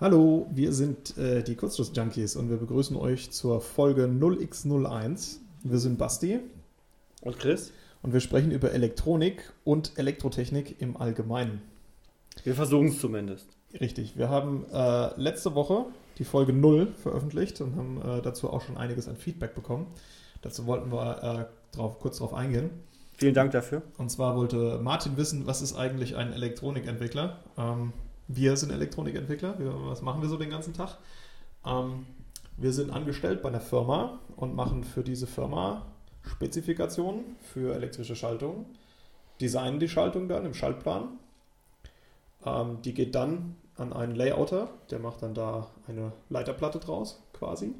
Hallo, wir sind äh, die Kurzschluss-Junkies und wir begrüßen euch zur Folge 0x01. Wir sind Basti. Und Chris. Und wir sprechen über Elektronik und Elektrotechnik im Allgemeinen. Wir versuchen es zumindest. Richtig. Wir haben äh, letzte Woche die Folge 0 veröffentlicht und haben äh, dazu auch schon einiges an Feedback bekommen. Dazu wollten wir äh, drauf, kurz darauf eingehen. Vielen Dank dafür. Und zwar wollte Martin wissen, was ist eigentlich ein Elektronikentwickler? Ähm, wir sind Elektronikentwickler. Wir, was machen wir so den ganzen Tag? Ähm, wir sind angestellt bei einer Firma und machen für diese Firma Spezifikationen für elektrische Schaltungen, designen die Schaltung dann im Schaltplan. Ähm, die geht dann an einen Layouter, der macht dann da eine Leiterplatte draus, quasi.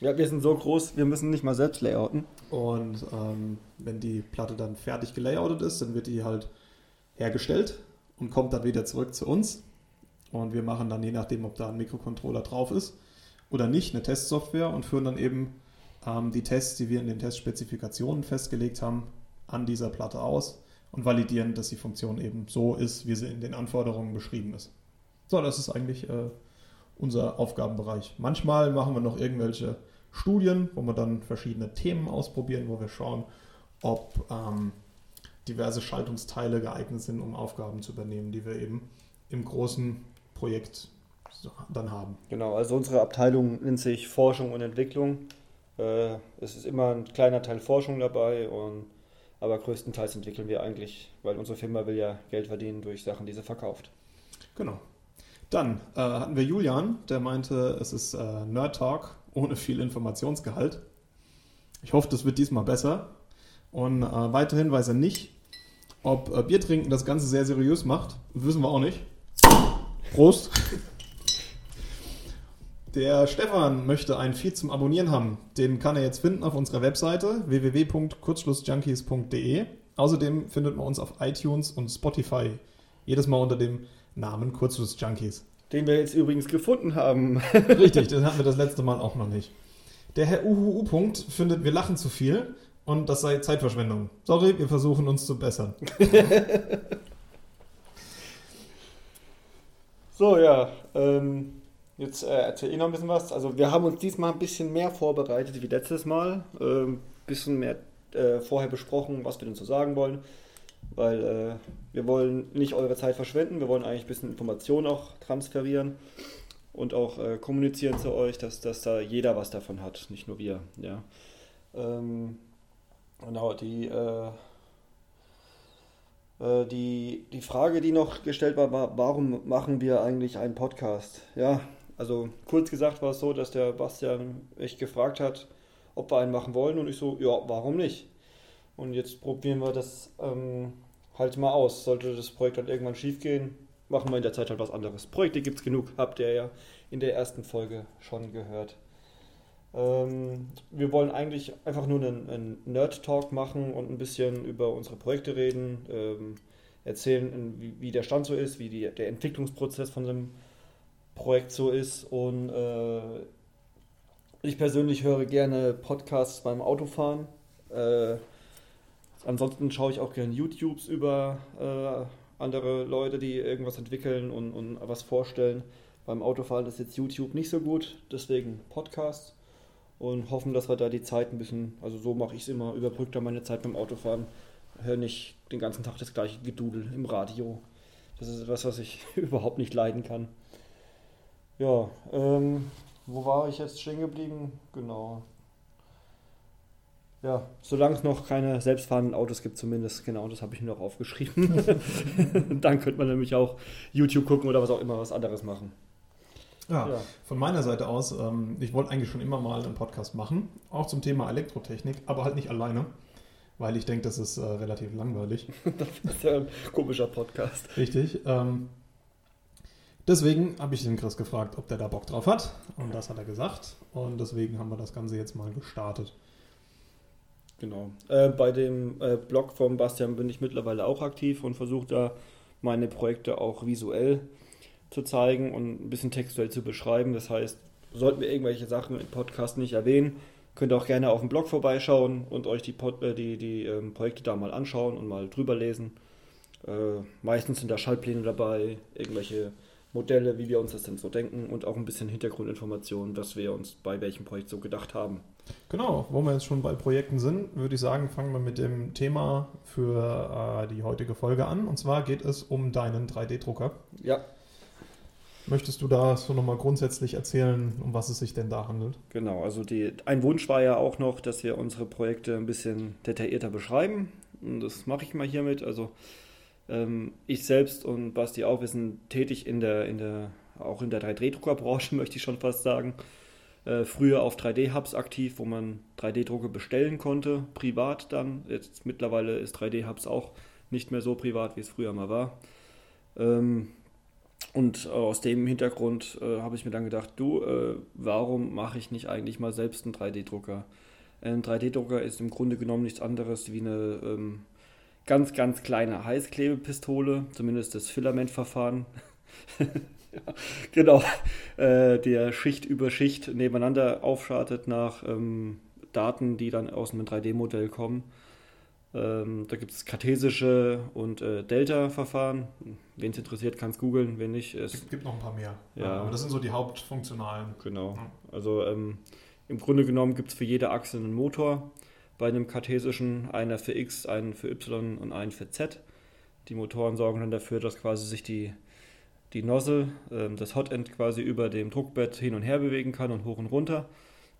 Ja, wir sind so groß, wir müssen nicht mal selbst layouten. Und ähm, wenn die Platte dann fertig gelayoutet ist, dann wird die halt hergestellt und kommt dann wieder zurück zu uns. Und wir machen dann, je nachdem, ob da ein Mikrocontroller drauf ist oder nicht, eine Testsoftware und führen dann eben ähm, die Tests, die wir in den Testspezifikationen festgelegt haben, an dieser Platte aus und validieren, dass die Funktion eben so ist, wie sie in den Anforderungen beschrieben ist. So, das ist eigentlich äh, unser Aufgabenbereich. Manchmal machen wir noch irgendwelche Studien, wo wir dann verschiedene Themen ausprobieren, wo wir schauen, ob ähm, diverse Schaltungsteile geeignet sind, um Aufgaben zu übernehmen, die wir eben im großen Projekt dann haben. Genau, also unsere Abteilung nennt sich Forschung und Entwicklung. Äh, es ist immer ein kleiner Teil Forschung dabei, und, aber größtenteils entwickeln wir eigentlich, weil unsere Firma will ja Geld verdienen durch Sachen, die sie verkauft. Genau. Dann äh, hatten wir Julian, der meinte, es ist äh, Nerd Talk ohne viel Informationsgehalt. Ich hoffe, das wird diesmal besser. Und äh, weiterhin weiß er nicht, ob äh, Bier trinken das Ganze sehr seriös macht. Wissen wir auch nicht. Prost. Der Stefan möchte ein Feed zum Abonnieren haben. Den kann er jetzt finden auf unserer Webseite www.kurzschlussjunkies.de. Außerdem findet man uns auf iTunes und Spotify. Jedes Mal unter dem Namen Kurzschlussjunkies. Den wir jetzt übrigens gefunden haben. Richtig, den hatten wir das letzte Mal auch noch nicht. Der Herr Uhu Punkt findet, wir lachen zu viel und das sei Zeitverschwendung. Sorry, wir versuchen uns zu bessern. So, ja. Ähm, jetzt äh, erzähle ich noch ein bisschen was. Also wir haben uns diesmal ein bisschen mehr vorbereitet wie letztes Mal. Ein ähm, bisschen mehr äh, vorher besprochen, was wir denn so sagen wollen. Weil äh, wir wollen nicht eure Zeit verschwenden. Wir wollen eigentlich ein bisschen Informationen auch transferieren und auch äh, kommunizieren zu euch, dass, dass da jeder was davon hat, nicht nur wir. Ja. Ähm, genau, die äh, die, die Frage, die noch gestellt war, war, warum machen wir eigentlich einen Podcast? Ja, also kurz gesagt war es so, dass der Bastian mich gefragt hat, ob wir einen machen wollen und ich so, ja, warum nicht? Und jetzt probieren wir das ähm, halt mal aus. Sollte das Projekt dann irgendwann schief gehen, machen wir in der Zeit halt was anderes. Projekte gibt es genug, habt ihr ja in der ersten Folge schon gehört. Ähm, wir wollen eigentlich einfach nur einen, einen Nerd-Talk machen und ein bisschen über unsere Projekte reden, ähm, erzählen, wie, wie, der Stand so ist, wie die, der Entwicklungsprozess von einem Projekt so ist. Und äh, ich persönlich höre gerne Podcasts beim Autofahren. Äh, ansonsten schaue ich auch gerne YouTubes über äh, andere Leute, die irgendwas entwickeln und, und was vorstellen. Beim Autofahren ist jetzt YouTube nicht so gut, deswegen Podcasts und hoffen, dass wir da die Zeit ein bisschen, also so mache ich es immer, überbrücke da meine Zeit beim Autofahren, höre nicht den ganzen Tag das gleiche Gedudel im Radio. Das ist etwas, was ich überhaupt nicht leiden kann. Ja, ähm, wo war ich jetzt stehen geblieben? Genau. Ja, solange es noch keine selbstfahrenden Autos gibt, zumindest, genau, das habe ich mir noch aufgeschrieben. Dann könnte man nämlich auch YouTube gucken oder was auch immer, was anderes machen. Ja, ja, von meiner Seite aus, ähm, ich wollte eigentlich schon immer mal einen Podcast machen, auch zum Thema Elektrotechnik, aber halt nicht alleine, weil ich denke, das ist äh, relativ langweilig. das ist ja ein komischer Podcast. Richtig. Ähm, deswegen habe ich den Chris gefragt, ob der da Bock drauf hat. Und das hat er gesagt. Und deswegen haben wir das Ganze jetzt mal gestartet. Genau. Äh, bei dem äh, Blog von Bastian bin ich mittlerweile auch aktiv und versuche da meine Projekte auch visuell zu zeigen und ein bisschen textuell zu beschreiben. Das heißt, sollten wir irgendwelche Sachen im Podcast nicht erwähnen, könnt ihr auch gerne auf dem Blog vorbeischauen und euch die, Pod, äh, die, die ähm, Projekte da mal anschauen und mal drüber lesen. Äh, meistens sind da Schaltpläne dabei, irgendwelche Modelle, wie wir uns das denn so denken und auch ein bisschen Hintergrundinformationen, was wir uns bei welchem Projekt so gedacht haben. Genau, wo wir jetzt schon bei Projekten sind, würde ich sagen, fangen wir mit dem Thema für äh, die heutige Folge an. Und zwar geht es um deinen 3D-Drucker. Ja. Möchtest du da so nochmal grundsätzlich erzählen, um was es sich denn da handelt? Genau, also die, ein Wunsch war ja auch noch, dass wir unsere Projekte ein bisschen detaillierter beschreiben. Und das mache ich mal hiermit. Also ähm, ich selbst und Basti auch, wir sind tätig in der, in der, auch in der 3D-Druckerbranche, möchte ich schon fast sagen. Äh, früher auf 3D-Hubs aktiv, wo man 3D-Drucke bestellen konnte, privat dann. Jetzt mittlerweile ist 3D-Hubs auch nicht mehr so privat, wie es früher mal war. Ähm, und aus dem Hintergrund äh, habe ich mir dann gedacht, du, äh, warum mache ich nicht eigentlich mal selbst einen 3D-Drucker? Ein 3D-Drucker ist im Grunde genommen nichts anderes wie eine ähm, ganz, ganz kleine Heißklebepistole, zumindest das Filamentverfahren. genau, äh, der Schicht über Schicht nebeneinander aufschartet nach ähm, Daten, die dann aus einem 3D-Modell kommen. Ähm, da gibt es kartesische und äh, Delta-Verfahren. Wen es interessiert, kann es googeln, wenn nicht. Es gibt noch ein paar mehr. Ja. Aber das sind so die hauptfunktionalen. Genau. Also ähm, im Grunde genommen gibt es für jede Achse einen Motor bei einem kartesischen, einer für X, einen für Y und einen für Z. Die Motoren sorgen dann dafür, dass quasi sich die, die Nozzle, äh, das Hotend quasi über dem Druckbett hin und her bewegen kann und hoch und runter.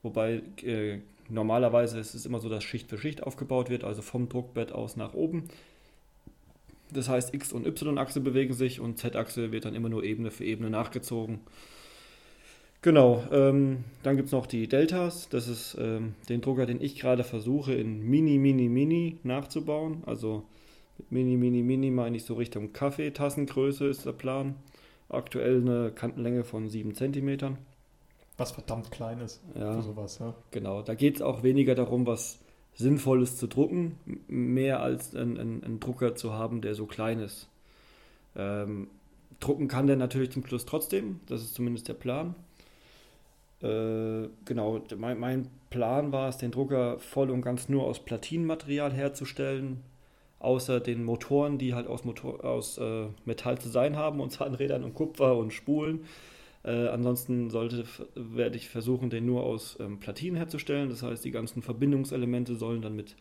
Wobei äh, normalerweise ist es immer so, dass Schicht für Schicht aufgebaut wird, also vom Druckbett aus nach oben. Das heißt, X- und Y-Achse bewegen sich und Z-Achse wird dann immer nur Ebene für Ebene nachgezogen. Genau, ähm, dann gibt es noch die Deltas. Das ist ähm, den Drucker, den ich gerade versuche in Mini, Mini, Mini nachzubauen. Also Mini, Mini, Mini meine ich so Richtung Kaffeetassengröße ist der Plan. Aktuell eine Kantenlänge von 7 cm. Was verdammt klein ist ja, für sowas. Ja. Genau, da geht es auch weniger darum, was Sinnvolles zu drucken, mehr als einen Drucker zu haben, der so klein ist. Ähm, drucken kann der natürlich zum Schluss trotzdem, das ist zumindest der Plan. Äh, genau, mein, mein, Plan war es, den Drucker voll und ganz nur aus Platinenmaterial herzustellen, außer den Motoren, die halt aus, Motor, aus äh, Metall zu sein haben, und Zahnrädern und Kupfer und Spulen. Äh, ansonsten sollte, werde ich versuchen, den nur aus ähm, Platinen herzustellen. Das heißt, die ganzen Verbindungselemente sollen dann mit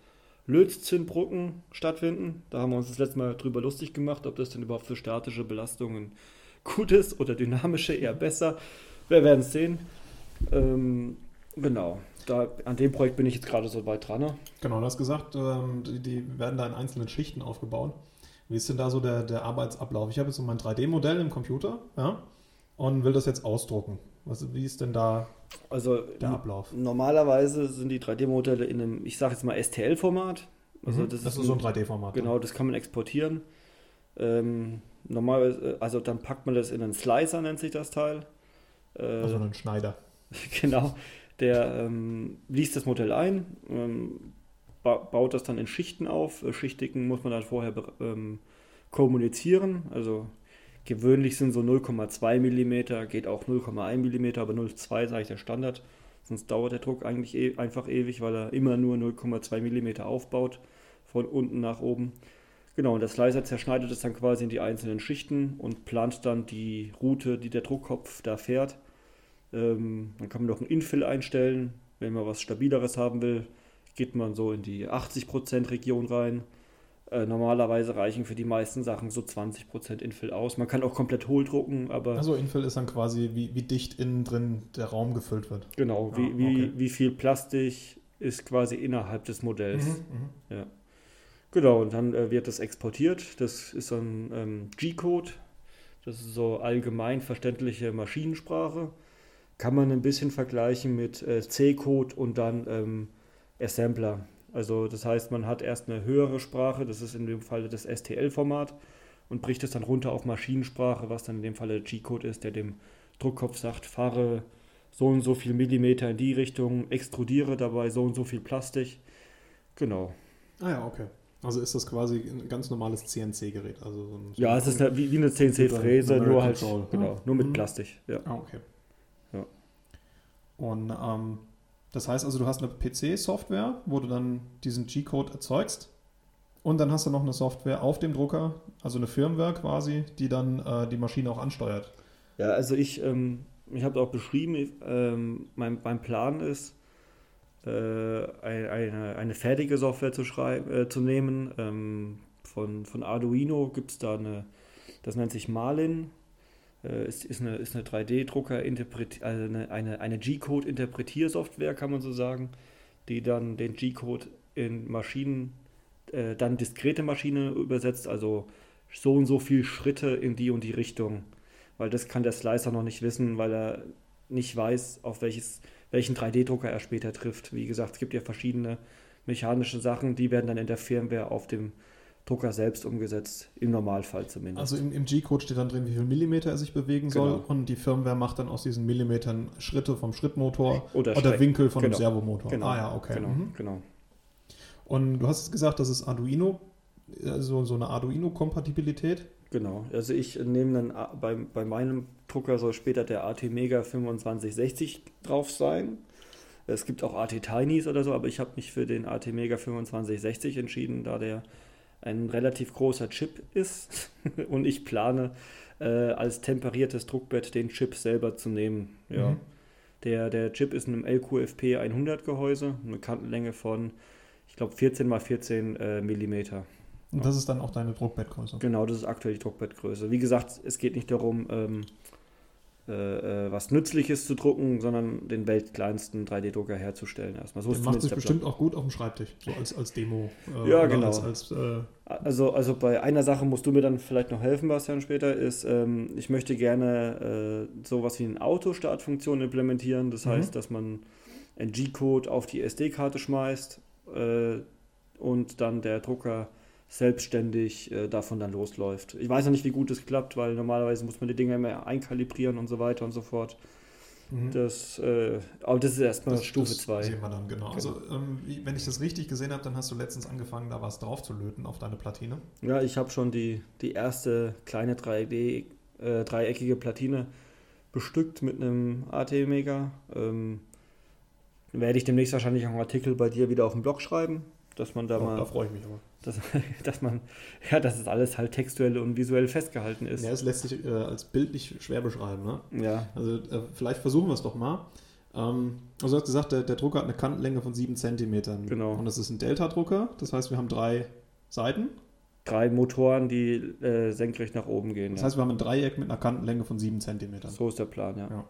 Lötzinnbrucken stattfinden. Da haben wir uns das letzte Mal drüber lustig gemacht, ob das denn überhaupt für statische Belastungen gut ist oder dynamische eher besser. Wir werden es sehen. Ähm, genau, da, an dem Projekt bin ich jetzt gerade so weit dran. Ne? Genau, du hast gesagt, ähm, die, die, werden da in einzelnen Schichten aufgebaut. Wie ist denn da so der, der Arbeitsablauf? Ich habe jetzt so mein 3D-Modell im Computer ja, und will das jetzt ausdrucken. Was, wie ist denn da also, der Ablauf? Normalerweise sind die 3D-Modelle in einem, ich sage jetzt mal STL-Format. Also mhm, das, das, ist, ein, so ein 3D-Format. Genau, das kann man exportieren. Ähm, normalerweise, also dann packt man das in einen Slicer, nennt sich das Teil. Äh, also einen Schneider. genau, der ähm, liest das Modell ein, ähm, ba baut das dann in Schichten auf. Äh, Schichtigen muss man dann vorher ähm, kommunizieren. Also gewöhnlich sind so 0,2 mm, geht auch 0,1 mm, aber 0,2 sage ich der Standard. Sonst dauert der Druck eigentlich e einfach ewig, weil er immer nur 0,2 mm aufbaut, von unten nach oben. Genau, und der Slicer zerschneidet es dann quasi in die einzelnen Schichten und plant dann die Route, die der Druckkopf da fährt. Ähm, dann kann man noch ein Infill einstellen. Wenn man was Stabileres haben will, geht man so in die 80% Region rein. Äh, normalerweise reichen für die meisten Sachen so 20% Infill aus. Man kann auch komplett hohl drucken, aber. Also Infill ist dann quasi, wie, wie dicht innen drin der Raum gefüllt wird. Genau, wie, ah, okay. wie, wie viel Plastik ist quasi innerhalb des Modells. Mhm, mhm. ja. Genau, und dann äh, wird das exportiert. Das ist so ein ähm, G-Code. Das ist so allgemein verständliche Maschinensprache kann man ein bisschen vergleichen mit äh, C-Code und dann ähm, Assembler. Also das heißt, man hat erst eine höhere Sprache, das ist in dem Fall das STL-Format und bricht es dann runter auf Maschinensprache, was dann in dem Fall der G-Code ist, der dem Druckkopf sagt, fahre so und so viel Millimeter in die Richtung, extrudiere dabei so und so viel Plastik. Genau. Ah ja, okay. Also ist das quasi ein ganz normales CNC-Gerät? Also so ja, es ist eine, wie, wie, eine CNC-Fräse, nur halt genau, nur mit mhm. Plastik. Ja. Ah, okay. Und ähm, das heißt also, du hast eine PC-Software, wo du dann diesen G-Code erzeugst. Und dann hast du noch eine Software auf dem Drucker, also eine Firmware quasi, die dann äh, die Maschine auch ansteuert. Ja, also ich, ähm, ich habe auch beschrieben, ähm, mein, mein Plan ist, äh, eine, eine fertige Software zu, schreiben, äh, zu nehmen. Ähm, von, von Arduino gibt es da eine, das nennt sich Marlin. Äh, ist, ist eine, ist eine 3D-Drucker, also eine, eine, eine G-Code-Interpretiersoftware, kann man so sagen, die dann den G-Code in Maschinen, äh, dann diskrete Maschinen übersetzt, also so und so viele Schritte in die und die Richtung. Weil das kann der Slicer noch nicht wissen, weil er nicht weiß, auf welches, welchen 3D-Drucker er später trifft. Wie gesagt, es gibt ja verschiedene mechanische Sachen, die werden dann in der Firmware auf dem Drucker selbst umgesetzt, im Normalfall zumindest. Also im, im G-Code steht dann drin, wie viel Millimeter er sich bewegen soll genau. und die Firmware macht dann aus diesen Millimetern Schritte vom Schrittmotor oder, oder Winkel von genau. dem Servomotor. Genau. Ah ja, okay. Genau, mhm. genau. Und du hast gesagt, das ist Arduino, also so eine Arduino-Kompatibilität. Genau, also ich nehme dann bei, bei meinem Drucker soll später der AT Mega 2560 drauf sein. Es gibt auch AT Tinys oder so, aber ich habe mich für den AT Mega 2560 entschieden, da der ein relativ großer Chip ist und ich plane äh, als temperiertes Druckbett den Chip selber zu nehmen. Ja. Mhm. Der, der Chip ist in einem LQFP 100 Gehäuse, eine Kantenlänge von, ich glaube, 14 x 14 äh, Millimeter. Und das ist dann auch deine Druckbettgröße? Genau, das ist aktuell die Druckbettgröße. Wie gesagt, es geht nicht darum, ähm, äh, äh, was Nützliches zu drucken, sondern den weltkleinsten 3D-Drucker herzustellen erstmal. So der macht sich bestimmt auch gut auf dem Schreibtisch, so als, als Demo. Äh, ja, genau. Als, als, äh also, also bei einer Sache musst du mir dann vielleicht noch helfen, Bastian, später, ist, ähm, ich möchte gerne äh, sowas wie eine Autostartfunktion implementieren. Das mhm. heißt, dass man einen G-Code auf die SD-Karte schmeißt und dann der Drucker selbstständig äh, davon dann losläuft. Ich weiß noch nicht, wie gut es klappt, weil normalerweise muss man die Dinge immer einkalibrieren und so weiter und so fort. Mhm. Das, äh, aber das ist erstmal das, Stufe 2. Sehen wir dann, genau. genau. Also, ähm, wie, wenn ich das richtig gesehen habe, dann hast du letztens angefangen, da was drauf zu löten auf deine Platine. Ja, ich habe schon die, die erste kleine 3D, äh, dreieckige Platine bestückt mit einem AT-Mega. Ähm, werde ich demnächst wahrscheinlich auch einen Artikel bei dir wieder auf dem Blog schreiben, dass man da oh, mal. Da freue ich mich aber dass, dass man, ja, dass es alles halt textuell und visuell festgehalten ist. Ja, es lässt sich äh, als bildlich schwer beschreiben, ne? Ja. Also äh, vielleicht versuchen wir es doch mal. Ähm, also du hast gesagt, der, der, Drucker hat eine Kantenlänge von 7 cm. Genau. Und das ist ein Delta-Drucker, das heißt, wir haben drei Seiten. Drei Motoren, die äh, senkrecht nach oben gehen. Das ja. heißt, wir haben ein Dreieck mit einer Kantenlänge von 7 cm. So ist der Plan, ja. ja.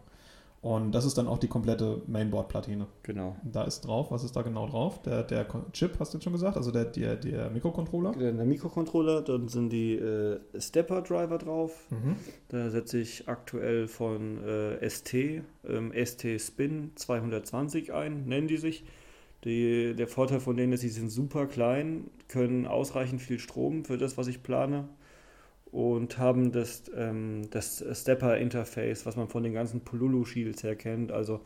Und das ist dann auch die komplette Mainboard-Platine. Genau. Da ist drauf, was ist da genau drauf? Der, der Chip, hast du jetzt schon gesagt, also der, der, der Mikrocontroller? Der, der Mikrocontroller, dann sind die äh, Stepper-Driver drauf. Mhm. Da setze ich aktuell von äh, ST, ähm, ST Spin 220 ein, nennen die sich. Die, der Vorteil von denen ist, sie sind super klein, können ausreichend viel Strom für das, was ich plane und haben das, ähm, das Stepper-Interface, was man von den ganzen Polulu-Shields her kennt, also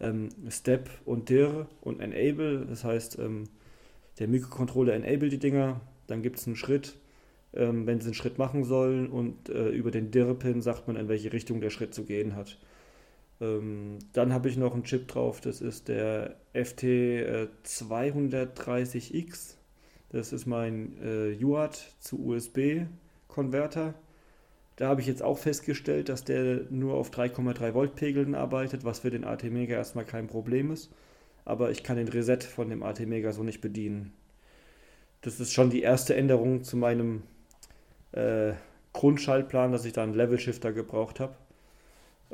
ähm, Step und Dir und Enable, das heißt, ähm, der Mikrocontroller enable die Dinger, dann gibt es einen Schritt, ähm, wenn sie einen Schritt machen sollen und äh, über den Dir-Pin sagt man, in welche Richtung der Schritt zu gehen hat. Ähm, dann habe ich noch einen Chip drauf, das ist der FT230X, äh, das ist mein äh, UART zu USB Konverter. Da habe ich jetzt auch festgestellt, dass der nur auf 3,3 Volt Pegeln arbeitet, was für den AT Mega erstmal kein Problem ist. Aber ich kann den Reset von dem AT Mega so nicht bedienen. Das ist schon die erste Änderung zu meinem äh, Grundschaltplan, dass ich da einen Level Shifter gebraucht habe.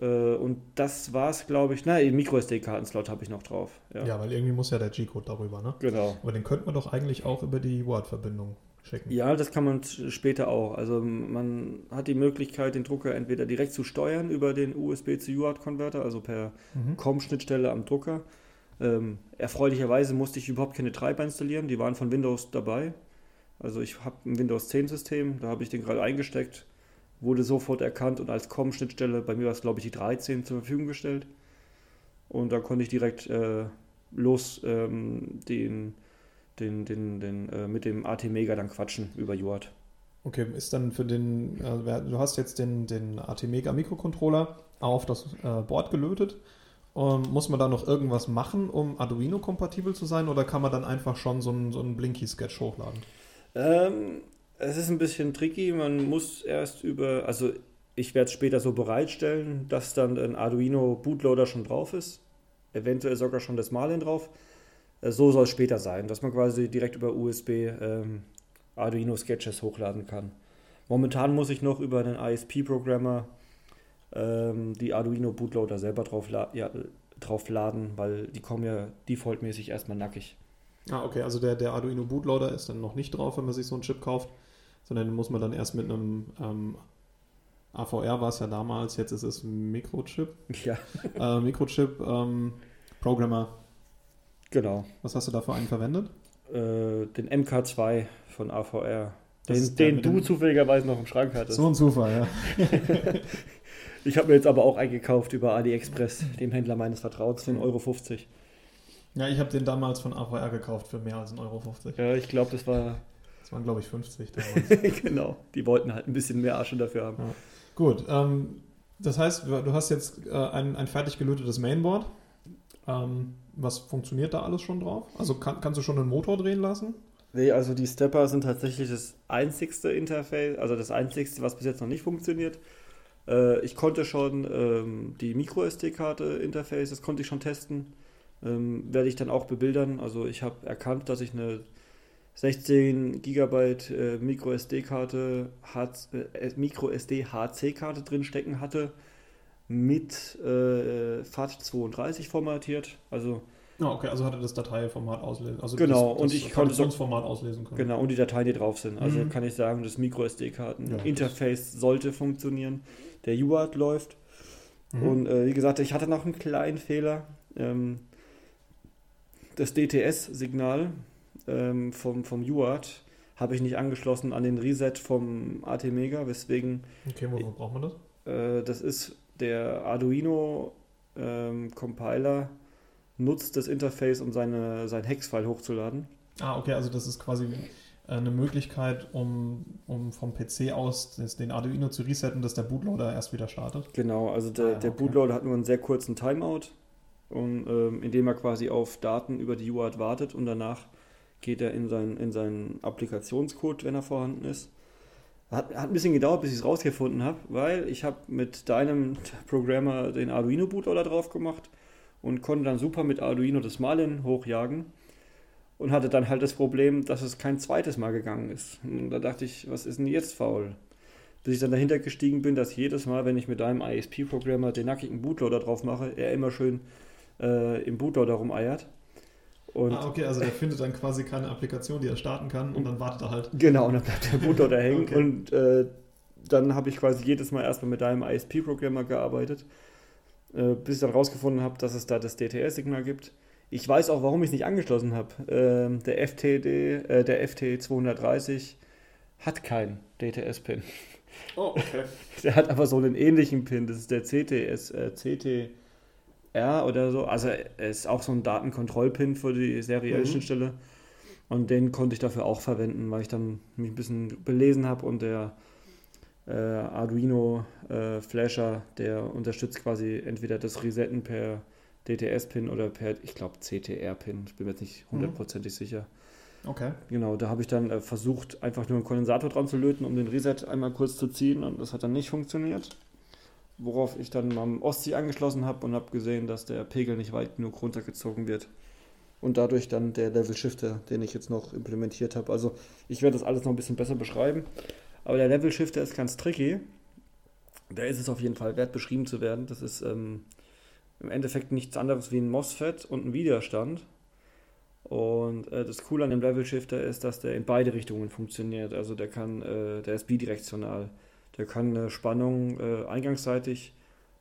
Äh, und das war es, glaube ich. Na, Micro SD-Kartenslot habe ich noch drauf. Ja. ja, weil irgendwie muss ja der G-Code darüber, ne? Genau. Aber den könnte man doch eigentlich auch über die Word-Verbindung schicken. Ja, das kann man später auch. Also man hat die Möglichkeit, den Drucker entweder direkt zu steuern über den USB zu UART-Konverter, also per mhm. COM-Schnittstelle am Drucker. Ähm, erfreulicherweise musste ich überhaupt keine Treiber installieren, die waren von Windows dabei. Also ich habe ein Windows 10 System, da habe ich den gerade eingesteckt, wurde sofort erkannt und als COM-Schnittstelle, bei mir war es glaube ich die 13 zur Verfügung gestellt. Und da konnte ich direkt äh, los ähm, den den, den, den, äh, mit dem AT Mega dann quatschen über UART. Okay, ist dann für den, äh, du hast jetzt den, den AT Mega Mikrocontroller auf das äh, Board gelötet. Ähm, muss man da noch irgendwas machen, um Arduino kompatibel zu sein, oder kann man dann einfach schon so einen, so einen Blinky-Sketch hochladen? Ähm, es ist ein bisschen tricky. Man muss erst über, also ich werde es später so bereitstellen, dass dann ein Arduino Bootloader schon drauf ist. Eventuell sogar schon das Malin drauf. Äh, so soll es später sein, dass man quasi direkt über USB ähm, Arduino Sketches hochladen kann. Momentan muss ich noch über den ISP-Programmer ähm, die Arduino Bootloader selber drauf, ja, drauf laden, weil die kommen ja defaultmäßig erstmal nackig. Ah, okay, also der, der Arduino Bootloader ist dann noch nicht drauf, wenn man sich so einen Chip kauft, sondern den muss man dann erst mit einem ähm, AVR war es ja damals, jetzt ist es Mikrochip. Ja. Äh, Mikrochip ähm, Programmer. Genau. Was hast du da für einen verwendet? Äh, den MK2 von AVR. Den, den du zufälligerweise noch im Schrank hattest. So ein Zufall, ja. ich habe mir jetzt aber auch eingekauft über AliExpress, dem Händler meines Vertrauens, für 1,50 Euro. Ja, ich habe den damals von AVR gekauft für mehr als 1,50 Euro. Ja, ich glaube, das war. Das waren, glaube ich, 50 damals. genau. Die wollten halt ein bisschen mehr Asche dafür haben. Ja. Gut. Ähm, das heißt, du hast jetzt äh, ein, ein fertig gelötetes Mainboard. Ähm, was funktioniert da alles schon drauf? Also kann, kannst du schon einen Motor drehen lassen? Nee, also die Stepper sind tatsächlich das einzigste Interface, also das einzigste, was bis jetzt noch nicht funktioniert. Äh, ich konnte schon ähm, die Micro-SD-Karte Interface, das konnte ich schon testen. Ähm, werde ich dann auch bebildern. Also ich habe erkannt, dass ich eine 16 GB äh, Micro SD-Karte, äh, Micro SD HC-Karte drin stecken hatte, mit äh, FAT32 formatiert. Also ja, okay, also hatte das Dateiformat auslesen. Also genau, das, und ich konnte das Format auslesen können. Genau, und die Dateien, die drauf sind. Also mhm. kann ich sagen, das Micro SD-Karten-Interface ja, sollte funktionieren. Der UART läuft. Mhm. Und äh, wie gesagt, ich hatte noch einen kleinen Fehler. Ähm, das DTS-Signal ähm, vom, vom UART habe ich nicht angeschlossen an den Reset vom AT-Mega, weswegen. Okay, wofür braucht man das? Äh, das ist der Arduino ähm, Compiler nutzt das Interface, um seine, sein Hex-File hochzuladen. Ah, okay, also das ist quasi eine Möglichkeit, um, um vom PC aus den Arduino zu resetten, dass der Bootloader erst wieder startet. Genau, also der, ah, ja, der okay. Bootloader hat nur einen sehr kurzen Timeout, und, ähm, indem er quasi auf Daten über die UART wartet und danach geht er in, sein, in seinen Applikationscode, wenn er vorhanden ist. Hat, hat ein bisschen gedauert, bis ich es rausgefunden habe, weil ich habe mit deinem Programmer den Arduino Bootloader drauf gemacht und konnte dann super mit Arduino das Malen hochjagen und hatte dann halt das Problem, dass es kein zweites Mal gegangen ist. Und da dachte ich, was ist denn jetzt faul? Bis ich dann dahinter gestiegen bin, dass jedes Mal, wenn ich mit deinem ISP-Programmer den nackigen Bootloader drauf mache, er immer schön äh, im Bootloader rumeiert. Und ah, okay, also der findet dann quasi keine Applikation, die er starten kann und dann wartet er halt. Genau, und dann bleibt der Bootloader hängen okay. und äh, dann habe ich quasi jedes Mal erstmal mit deinem ISP-Programmer gearbeitet, äh, bis ich dann rausgefunden habe, dass es da das DTS-Signal gibt. Ich weiß auch, warum ich es nicht angeschlossen habe. Ähm, der FTD, äh, der FT230 hat keinen DTS-Pin. Oh, okay. der hat aber so einen ähnlichen Pin, das ist der CTS, äh, CT R oder so. Also es ist auch so ein Datenkontrollpin für die Serial-Schnittstelle. Mhm. Und den konnte ich dafür auch verwenden, weil ich dann mich ein bisschen belesen habe und der äh, Arduino äh, Flasher, der unterstützt quasi entweder das Resetten per DTS-Pin oder per, ich glaube, CTR-Pin. Ich bin mir jetzt nicht mhm. hundertprozentig mhm. sicher. Okay. Genau, da habe ich dann äh, versucht, einfach nur einen Kondensator dran zu löten, um den Reset einmal kurz zu ziehen und das hat dann nicht funktioniert worauf ich dann am Ostsee angeschlossen habe und habe gesehen, dass der Pegel nicht weit genug runtergezogen wird. Und dadurch dann der Level Shifter, den ich jetzt noch implementiert habe. Also ich werde das alles noch ein bisschen besser beschreiben. Aber der Level Shifter ist ganz tricky. Da ist es auf jeden Fall wert, beschrieben zu werden. Das ist ähm, im Endeffekt nichts anderes wie ein MOSFET und ein Widerstand. Und äh, das Coole an dem Level Shifter ist, dass der in beide Richtungen funktioniert. Also der kann, äh, der ist bidirektional. Der kann eine Spannung äh, eingangsseitig,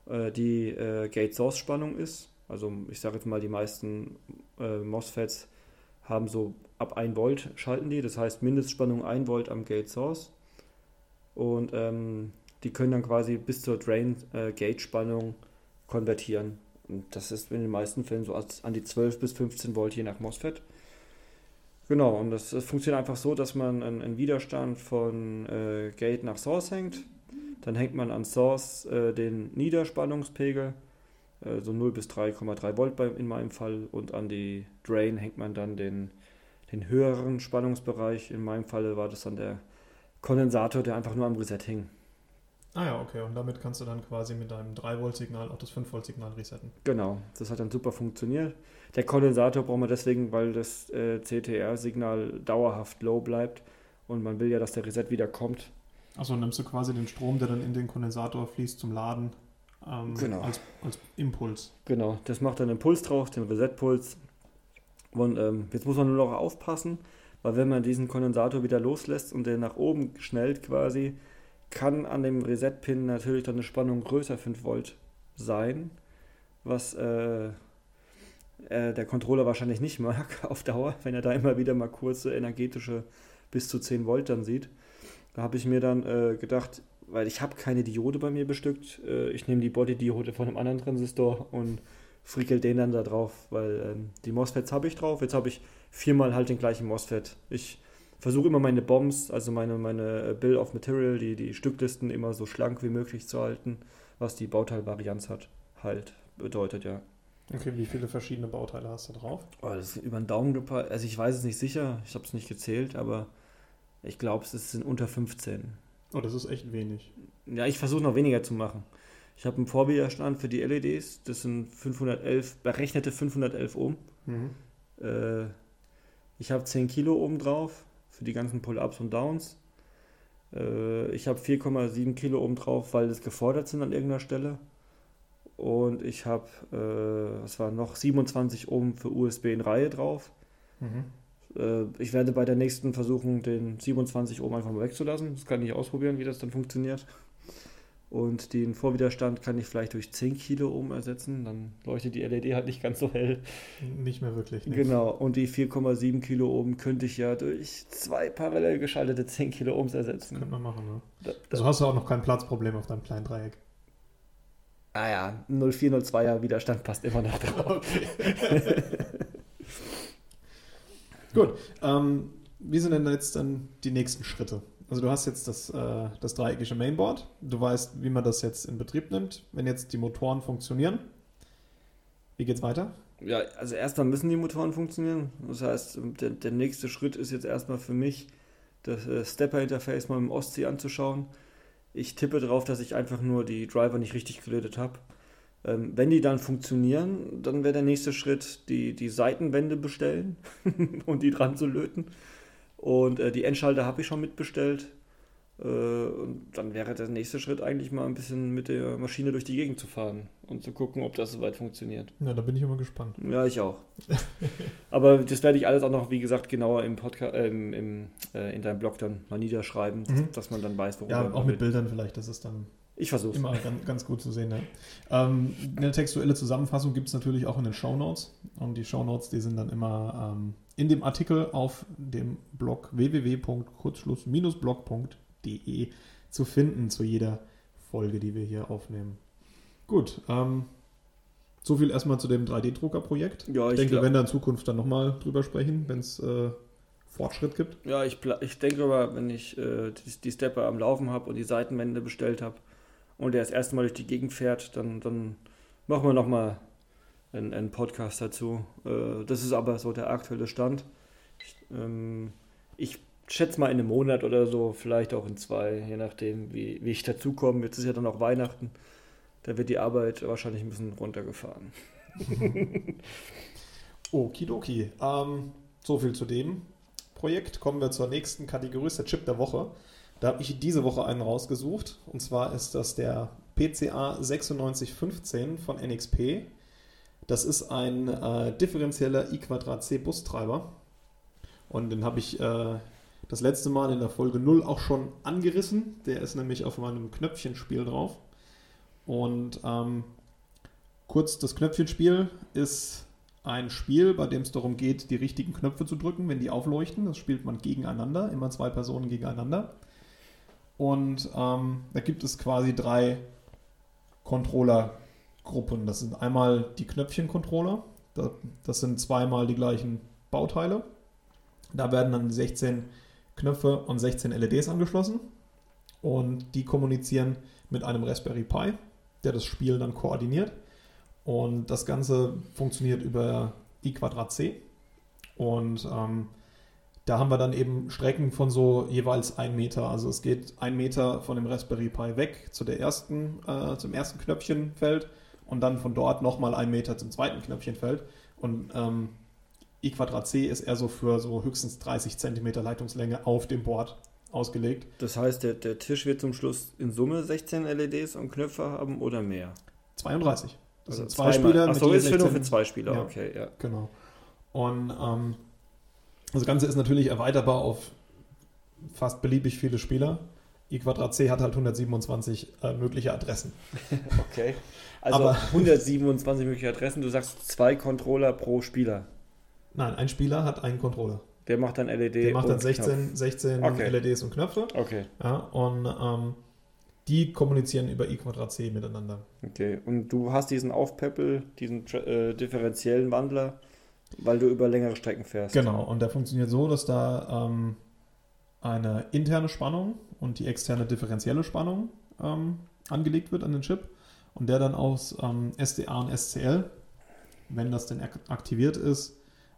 äh, die äh, Gate-Source-Spannung ist. Also ich sage jetzt mal, die meisten äh, MOSFETs haben so ab 1 Volt schalten die, das heißt Mindestspannung 1 Volt am Gate-Source. Und ähm, die können dann quasi bis zur Drain-Gate-Spannung äh, konvertieren. Und das ist in den meisten Fällen so an die 12 bis 15 Volt je nach MOSFET. Genau, und das, das funktioniert einfach so, dass man einen, einen Widerstand von äh, Gate nach Source hängt. Dann hängt man an Source äh, den Niederspannungspegel, äh, so 0 bis 3,3 Volt bei, in meinem Fall. Und an die Drain hängt man dann den, den höheren Spannungsbereich. In meinem Fall war das dann der Kondensator, der einfach nur am Reset hing. Ah ja, okay. Und damit kannst du dann quasi mit deinem 3-Volt-Signal auch das 5-Volt-Signal resetten. Genau, das hat dann super funktioniert. Der Kondensator brauchen wir deswegen, weil das äh, CTR-Signal dauerhaft low bleibt und man will ja, dass der Reset wieder kommt. Also nimmst du quasi den Strom, der dann in den Kondensator fließt zum Laden, ähm, Genau. als, als Impuls. Genau, das macht dann einen Puls drauf, den Reset-Puls. Und ähm, jetzt muss man nur noch aufpassen, weil wenn man diesen Kondensator wieder loslässt und der nach oben schnellt quasi, kann an dem Reset-Pin natürlich dann eine Spannung größer 5 Volt sein, was äh, äh, der Controller wahrscheinlich nicht mag auf Dauer, wenn er da immer wieder mal kurze energetische bis zu 10 Volt dann sieht. Da habe ich mir dann äh, gedacht, weil ich habe keine Diode bei mir bestückt, äh, ich nehme die Body-Diode von einem anderen Transistor und frickel den dann da drauf, weil ähm, die MOSFETs habe ich drauf. Jetzt habe ich viermal halt den gleichen MOSFET. Ich versuche immer meine Bombs, also meine, meine äh, Bill of Material, die, die Stücklisten immer so schlank wie möglich zu halten, was die Bauteilvarianz hat, halt bedeutet, ja. Okay, wie viele verschiedene Bauteile hast du drauf? Oh, das ist über den Daumen gepackt. Also ich weiß es nicht sicher, ich habe es nicht gezählt, aber ich glaube, es sind unter 15. Oh, das ist echt wenig. Ja, ich versuche noch weniger zu machen. Ich habe einen Vorwiderstand für die LEDs, das sind 511, berechnete 511 Ohm. Mhm. Äh, ich habe 10 Kilo oben drauf für die ganzen Pull-Ups und Downs. Äh, ich habe 4,7 Kilo oben drauf, weil das gefordert sind an irgendeiner Stelle. Und ich habe, äh, was war noch, 27 Ohm für USB in Reihe drauf. Mhm. Äh, ich werde bei der nächsten versuchen, den 27 Ohm einfach mal wegzulassen. Das kann ich ausprobieren, wie das dann funktioniert. Und den Vorwiderstand kann ich vielleicht durch 10 Kilo Ohm ersetzen. Dann leuchtet die LED halt nicht ganz so hell. Nicht mehr wirklich. ne? Genau. Und die 4,7 Kilo Ohm könnte ich ja durch zwei parallel geschaltete 10 Kilo Ohms ersetzen. Könnte man machen, ne? Da, Also hast du auch noch kein Platzproblem auf deinem kleinen Dreieck. ah ja, 0402er Widerstand passt immer noch drauf. Gut. Ähm, wie sind denn jetzt dann die nächsten Schritte? Also du hast jetzt das, äh, das dreieckige Mainboard. Du weißt, wie man das jetzt in Betrieb nimmt. Wenn jetzt die Motoren funktionieren, wie geht's weiter? Ja, also erstmal müssen die Motoren funktionieren. Das heißt, der, der nächste Schritt ist jetzt erstmal für mich, das äh, Stepper-Interface mal im Ostsee anzuschauen. Ich tippe darauf, dass ich einfach nur die Driver nicht richtig gelötet habe. Ähm, wenn die dann funktionieren, dann wäre der nächste Schritt, die, die Seitenwände bestellen und die dran zu löten. Und äh, die Endschalter habe ich schon mitbestellt. Äh, und dann wäre der nächste Schritt eigentlich mal ein bisschen mit der Maschine durch die Gegend zu fahren und zu gucken, ob das soweit funktioniert. Ja, da bin ich immer gespannt. Ja, ich auch. Aber das werde ich alles auch noch, wie gesagt, genauer im Podcast, äh, im, im, äh, in deinem Blog dann mal niederschreiben, Mhm. dass, dass man dann weiß, worüber Ja, auch mit. Bildern vielleicht, das ist dann Ich versuche immer ganz, ganz gut zu sehen. Ja. Ähm, eine textuelle Zusammenfassung gibt es natürlich auch in den Shownotes. Und die Shownotes, die sind dann immer ähm, in dem Artikel auf dem Blog www.kurzschluss-blog.de zu finden zu jeder Folge, die wir hier aufnehmen. Gut, ähm, so viel erstmal zu dem 3D-Drucker-Projekt. Ja, Ich ich, denke, wir glaub, werden da in Zukunft dann nochmal drüber sprechen, wenn es äh, Fortschritt gibt. ja, ich, ich denke aber, wenn ich äh, die, die Stepper am Laufen habe und die Seitenwände bestellt habe und der das erste Mal durch die Gegend fährt, dann, dann machen wir nochmal einen, einen Podcast dazu. Äh, das ist aber so der aktuelle Stand. Ich, ähm, ich schätze mal in einem Monat oder so, vielleicht auch in zwei, je nachdem, wie, wie ich dazukomme. Jetzt ist ja dann auch Weihnachten. Da wird die Arbeit wahrscheinlich ein bisschen runtergefahren. Okidoki. Ähm, so viel zu dem Projekt. Kommen wir zur nächsten Kategorie, ist der Chip der Woche. Da habe ich diese Woche einen rausgesucht. Und zwar ist das der PCA 9615 von NXP. Das ist ein äh, differenzieller I2C Bustreiber. Und den habe ich äh, das letzte Mal in der Folge 0 auch schon angerissen. Der ist nämlich auf meinem Knöpfchenspiel drauf. Und ähm, kurz, das Knöpfchenspiel ist ein Spiel, bei dem es darum geht, die richtigen Knöpfe zu drücken, wenn die aufleuchten. Das spielt man gegeneinander, immer zwei Personen gegeneinander. Und ähm, da gibt es quasi drei Controller-Gruppen. Das sind einmal die Knöpfchen-Controller. Da- Das sind zweimal die gleichen Bauteile. Da werden dann 16 Knöpfe und 16 LEDs angeschlossen. Und die kommunizieren mit einem Raspberry Pi, der das Spiel dann koordiniert. Und das Ganze funktioniert über I2C. Und ähm, da haben wir dann eben Strecken von so jeweils ein Meter. Also es geht ein Meter von dem Raspberry Pi weg zu der ersten, äh, zum ersten Knöpfchenfeld und dann von dort nochmal ein Meter zum zweiten Knöpfchenfeld. Und ähm, I Quadrat C ist eher so für so höchstens 30 Zentimeter Leitungslänge auf dem Board ausgelegt. Das heißt, der, der Tisch wird zum Schluss in Summe 16 LEDs und Knöpfe haben oder mehr? 32. Das also sind zwei Spieler. Achso, ist für nur für zwei Spieler, ja, okay, ja. Genau. Und ähm, das Ganze ist natürlich erweiterbar auf fast beliebig viele Spieler. I Quadrat C hat halt 127 äh, mögliche Adressen. okay. Also Aber, 127 mögliche Adressen. Du sagst zwei Controller pro Spieler. Nein, ein Spieler hat einen Controller. Der macht dann LED. Der macht dann 16, 16 okay. LEDs und Knöpfe. Okay. Ja, und ähm, die kommunizieren über I Quadrat C miteinander. Okay. Und du hast diesen Aufpeppel, diesen äh, differenziellen Wandler, weil du über längere Strecken fährst. Genau. Und der funktioniert so, dass da ähm, eine interne Spannung und die externe differenzielle Spannung ähm, angelegt wird an den Chip und der dann aus ähm, SDA und SCL, wenn das denn aktiviert ist,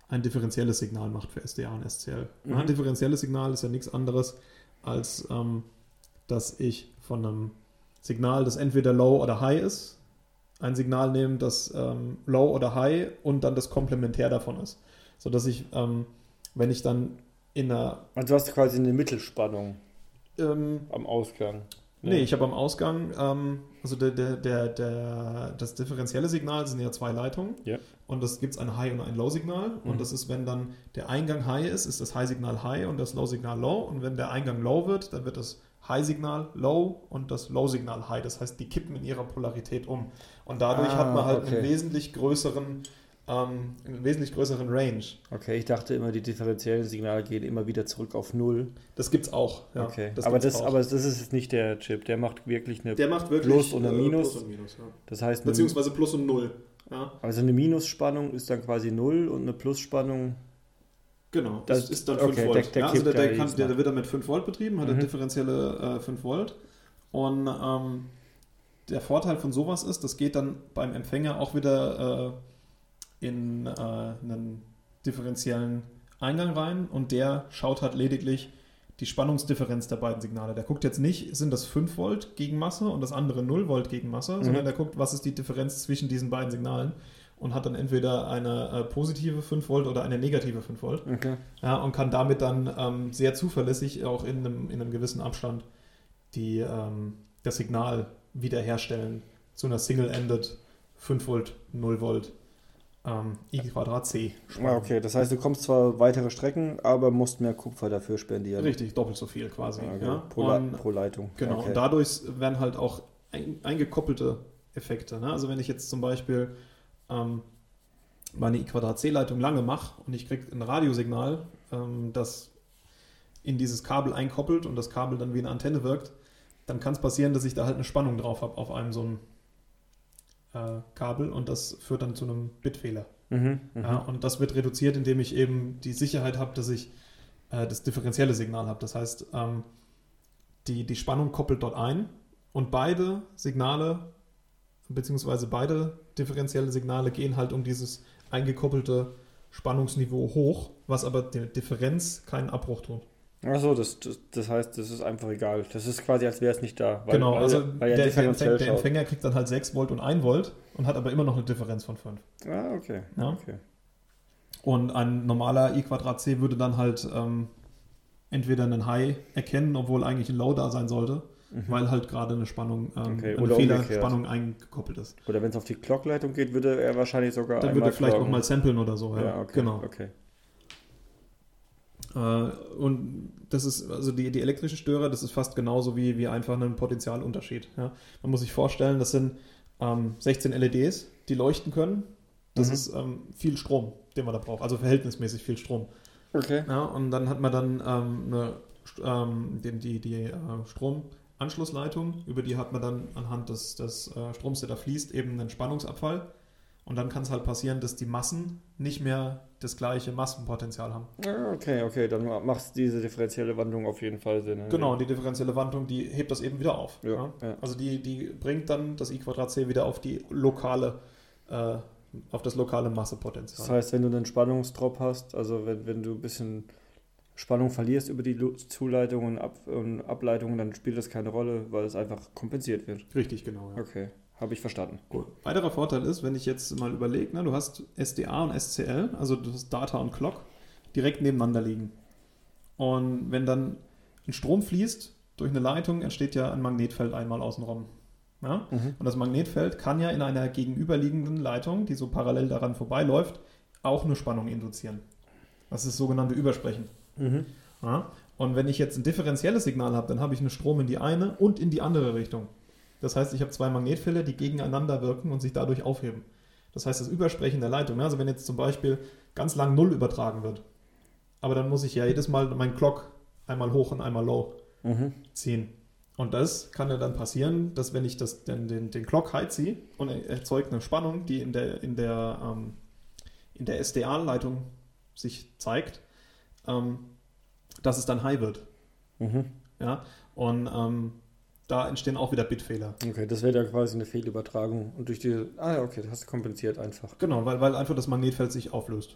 ein differenzielles Signal macht für SDA und SCL. Mhm. Ein differenzielles Signal ist ja nichts anderes, als ähm, dass ich von einem Signal, das entweder Low oder High ist, ein Signal nehme, das ähm, Low oder High und dann das Komplementär davon ist. Sodass ich, ähm, wenn ich dann in einer. Also du hast quasi eine Mittelspannung ähm, am Ausgang. Nee, ich habe am Ausgang, ähm, also der, der, der, der, das differenzielle Signal sind ja zwei Leitungen. Ja. Und das gibt es ein High- und ein Low-Signal. Mhm. Und das ist, wenn dann der Eingang High ist, ist das High-Signal High und das Low-Signal Low. Und wenn der Eingang Low wird, dann wird das High-Signal Low und das Low-Signal High. Das heißt, die kippen in ihrer Polarität um. Und dadurch ah, hat man halt okay. einen wesentlich größeren ähm, einen wesentlich größeren Range. Okay, ich dachte immer, die differenziellen Signale gehen immer wieder zurück auf Null. Das gibt es auch. Ja, okay, das aber, das, auch. aber das ist jetzt nicht der Chip. Der macht wirklich eine der macht wirklich, Plus und eine äh, Minus. Plus und Minus ja. Das heißt, beziehungsweise Plus und Null. Ja. Also eine Minusspannung ist dann quasi Null und eine Plusspannung. Genau, das, das ist dann 5 okay, Volt. Der, der, ja, also der, der, kann, der, wird dann mit 5 Volt betrieben, hat mhm. eine differenzielle äh, 5 Volt. Und ähm, der Vorteil von sowas ist, das geht dann beim Empfänger auch wieder äh, in äh, einen differenziellen Eingang rein und der schaut halt lediglich die Spannungsdifferenz der beiden Signale. Der guckt jetzt nicht, sind das 5 Volt gegen Masse und das andere 0 Volt gegen Masse, mhm. sondern der guckt, was ist die Differenz zwischen diesen beiden Signalen und hat dann entweder eine äh, positive 5 Volt oder eine negative 5 Volt. Okay. Ja, und kann damit dann ähm, sehr zuverlässig auch in einem, in einem gewissen Abstand die, ähm, das Signal wiederherstellen zu einer Single-Ended 5 Volt, 0 Volt ähm, I Quadrat C. Ah, okay, das heißt, du kommst zwar weitere Strecken, aber musst mehr Kupfer dafür spendieren. Richtig, doppelt so viel quasi. Okay. Ja? Pro, und, pro, Leitung. Genau, okay. und dadurch werden halt auch ein, eingekoppelte Effekte. Ne? Also wenn ich jetzt zum Beispiel ähm, meine I Quadrat C-Leitung lange mache und ich kriege ein Radiosignal, ähm, das in dieses Kabel einkoppelt und das Kabel dann wie eine Antenne wirkt, dann kann es passieren, dass ich da halt eine Spannung drauf habe auf einem so ein äh, Kabel und das führt dann zu einem Bitfehler. Mhm, ja, und das wird reduziert, indem ich eben die Sicherheit habe, dass ich äh, das differenzielle Signal habe. Das heißt, ähm, die, die Spannung koppelt dort ein und beide Signale, beziehungsweise beide differenzielle Signale gehen halt um dieses eingekoppelte Spannungsniveau hoch, was aber der Differenz keinen Abbruch tut. Achso, das, das, das heißt, das ist einfach egal. Das ist quasi, als wäre es nicht da. Weil, genau, also weil der, der, Empfänger, der, Empfänger kriegt dann halt 6 Volt und 1 Volt und hat aber immer noch eine Differenz von 5. Ah, okay. Ja? okay. Und ein normaler I Quadrat C würde dann halt ähm, entweder einen High erkennen, obwohl eigentlich ein Low da sein sollte, mhm. weil halt gerade eine Spannung, ähm, okay. eine Fehlerspannung eingekoppelt ist. Oder wenn es auf die Clockleitung geht, würde er wahrscheinlich sogar. Dann würde er vielleicht auch mal samplen oder so. Ja, ja okay. genau. Okay. Äh, und das ist, also die, die elektrischen Störer, das ist fast genauso wie, wie einfach ein Potenzialunterschied. Ja? Man muss sich vorstellen, das sind ähm, 16 LEDs, die leuchten können. Das mhm. ist ähm, viel Strom, den man da braucht, also verhältnismäßig viel Strom. Okay. Ja, und dann hat man dann ähm, eine, ähm, die, die, die äh, Stromanschlussleitung, über die hat man dann anhand des, des äh, Stroms, der da fließt, eben einen Spannungsabfall. Und dann kann es halt passieren, dass die Massen nicht mehr das gleiche Massenpotenzial haben. Ah, okay, okay, dann macht diese differenzielle Wandlung auf jeden Fall Sinn. Ne? Genau, die differenzielle Wandlung, die hebt das eben wieder auf. Ja, ja? Ja. Also die, die bringt dann das I C wieder auf die lokale, äh, auf das lokale Massepotenzial. Das heißt, wenn du einen Spannungsdrop hast, also wenn, wenn du ein bisschen Spannung verlierst über die Zuleitungen und, Ab und Ableitungen, dann spielt das keine Rolle, weil es einfach kompensiert wird. Richtig, genau. Ja. Okay, habe ich verstanden. Gut. Weiterer Vorteil ist, wenn ich jetzt mal überlege, ne, du hast SDA und SCL, also du hast Data und Clock, direkt nebeneinander liegen. Und wenn dann ein Strom fließt durch eine Leitung, entsteht ja ein Magnetfeld einmal außenrum. Ja? Mhm. Und das Magnetfeld kann ja in einer gegenüberliegenden Leitung, die so parallel daran vorbeiläuft, auch eine Spannung induzieren. Das ist das sogenannte Übersprechen. Mhm. Ja? Und wenn ich jetzt ein differenzielles Signal habe, dann habe ich einen Strom in die eine und in die andere Richtung. Das heißt, ich habe zwei Magnetfelder, die gegeneinander wirken und sich dadurch aufheben. Das heißt, das Übersprechen der Leitung, ja, also wenn jetzt zum Beispiel ganz lang Null übertragen wird, aber dann muss ich ja jedes Mal meinen Clock einmal hoch und einmal low Mhm. ziehen. Und das kann ja dann passieren, dass wenn ich das, den, den, den Clock high ziehe und er erzeugt eine Spannung, die in der, in der, ähm, in der SDA-Leitung sich zeigt, ähm, dass es dann high wird. Mhm. Ja? Und ähm, da entstehen auch wieder Bitfehler. Okay, das wäre ja quasi eine Fehlübertragung. Und durch die. Ah ja, okay, das hast du kompensiert einfach. Genau, weil, weil einfach das Magnetfeld sich auflöst.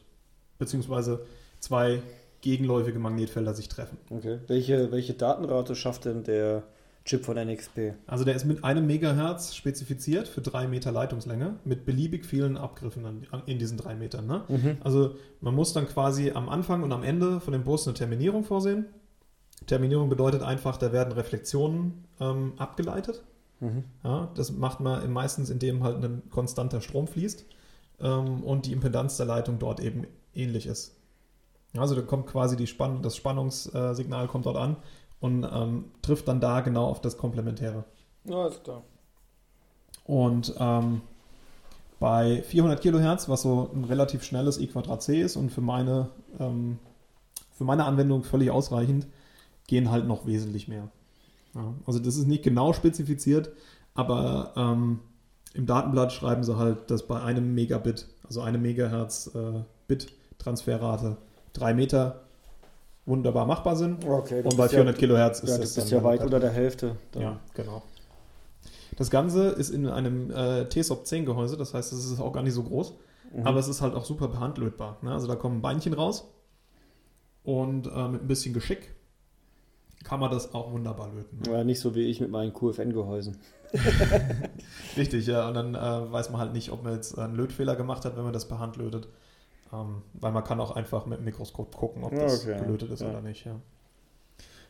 Beziehungsweise zwei gegenläufige Magnetfelder sich treffen. Okay. Welche, welche Datenrate schafft denn der Chip von NXP? Also der ist mit einem Megahertz spezifiziert für drei Meter Leitungslänge mit beliebig vielen Abgriffen in diesen drei Metern. Ne? Mhm. Also man muss dann quasi am Anfang und am Ende von dem Bus eine Terminierung vorsehen. Terminierung bedeutet einfach, da werden Reflexionen ähm, abgeleitet. Mhm. Ja, das macht man meistens, indem halt ein konstanter Strom fließt ähm, und die Impedanz der Leitung dort eben ähnlich ist. Also da kommt quasi die Spann das Spannungssignal kommt dort an und ähm, trifft dann da genau auf das Komplementäre. Ja, ist klar. Und ähm, bei 400 Kilohertz, was so ein relativ schnelles I Quadrat C ist und für meine, ähm, für meine Anwendung völlig ausreichend, gehen halt noch wesentlich mehr. Ja, also das ist nicht genau spezifiziert, aber ähm, im Datenblatt schreiben sie halt, dass bei einem Megabit, also eine Megahertz äh, Bit-Transferrate, drei Meter wunderbar machbar sind. Okay, Und bei 400 Kilohertz ist ja, das das ist ja weit unter der Hälfte. Dann. ja, genau. Das Ganze ist in einem äh, TSOP 10 Gehäuse, das heißt, es ist auch gar nicht so groß, Mhm. aber es ist halt auch super behandlötbar. Ne? Also da kommen Beinchen raus und äh, mit ein bisschen Geschick kann man das auch wunderbar löten. Ne? ja, nicht so wie ich mit meinen QFN-Gehäusen. Richtig, ja. Und dann äh, weiß man halt nicht, ob man jetzt einen Lötfehler gemacht hat, wenn man das per Hand lötet. Ähm, weil man kann auch einfach mit dem Mikroskop gucken, ob das okay, gelötet ist ja. oder nicht. Ja,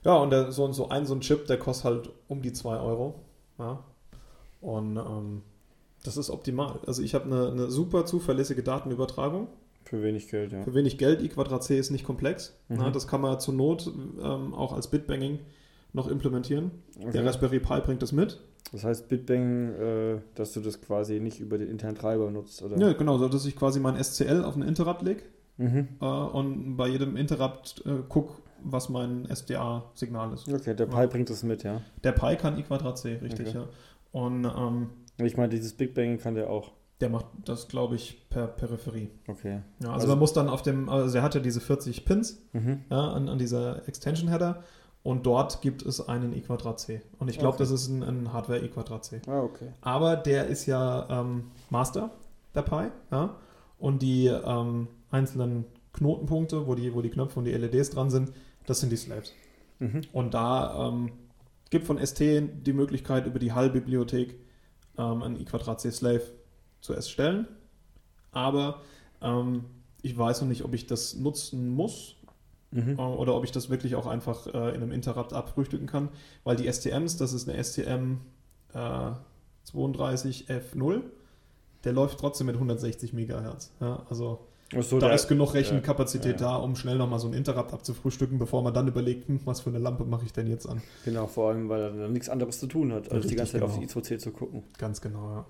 ja und der, so, so ein so ein Chip, der kostet halt um die 2 Euro. Ja. Und ähm, das ist optimal. Also ich habe eine, eine super zuverlässige Datenübertragung. Für wenig Geld, ja. Für wenig Geld, I Quadrat C ist nicht komplex. Mhm. Ja, das kann man zur Not ähm, auch als Bitbanging noch implementieren. Der Okay. Raspberry Pi bringt das mit. Das heißt Bitbang, äh, dass du das quasi nicht über den internen Treiber nutzt, oder? Ja, genau, so dass ich quasi mein SCL auf einen Interrupt lege Mhm. äh, und bei jedem Interrupt äh, guck, was mein SDA-Signal ist. Okay, der Pi bringt das mit, ja. Der Pi kann I Quadrat C, richtig, Okay. ja. Und ähm, Ich meine, dieses Big Bang kann der auch. Der macht das, glaube ich, per Peripherie. Okay. Ja, also, Also- man muss dann auf dem, also er hat ja diese 40 Pins Mhm. ja, an, an dieser Extension-Header und dort gibt es einen I Quadrat C. Und ich glaube, Okay. das ist ein, ein Hardware I Quadrat C. Ah, okay. Aber der ist ja ähm, Master, der Pi, ja. Und die ähm, einzelnen Knotenpunkte, wo die, wo die Knöpfe und die LEDs dran sind, das sind die Slaves. Mhm. Und da ähm, gibt von ST die Möglichkeit, über die HAL-Bibliothek ähm, einen I2C Slave zu erstellen. Aber ähm, ich weiß noch nicht, ob ich das nutzen muss Mhm. äh, oder ob ich das wirklich auch einfach äh, in einem Interrupt abfrühstücken kann, weil die STMs, das ist eine STM äh, 32F0, der läuft trotzdem mit 160 Megahertz. Ja, also so, da der- ist genug Rechenkapazität ja. da, um schnell nochmal so ein Interrupt abzufrühstücken, bevor man dann überlegt, hm, was für eine Lampe mache ich denn jetzt an. Genau, vor allem, weil er dann nichts anderes zu tun hat, als die Richtig, ganze Zeit auf genau. die I2C zu gucken. Ganz genau, ja.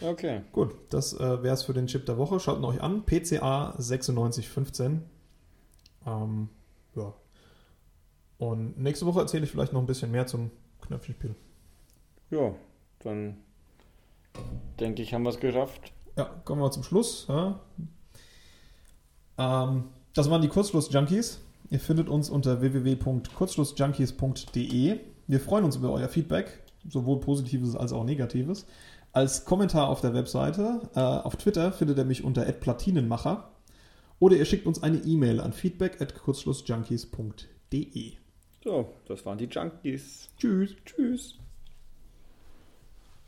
Okay. Gut, das äh, wäre es für den Chip der Woche. Schaut ihn euch an. PCA 9615. Ähm, ja. Und nächste Woche erzähle ich vielleicht noch ein bisschen mehr zum Knöpfchenspiel. Ja, dann denke ich, haben wir es geschafft. Ja, kommen wir zum Schluss. Ja. Ähm, das waren die Kurzschluss-Junkies. Ihr findet uns unter www.kurzschlussjunkies.de. Wir freuen uns über euer Feedback, sowohl positives als auch negatives. Als Kommentar auf der Webseite. Äh, auf Twitter findet ihr mich unter @platinenmacher Oder ihr schickt uns eine E-Mail an feedback at kurzschlussjunkies.de. So, das waren die Junkies. Tschüss. Tschüss.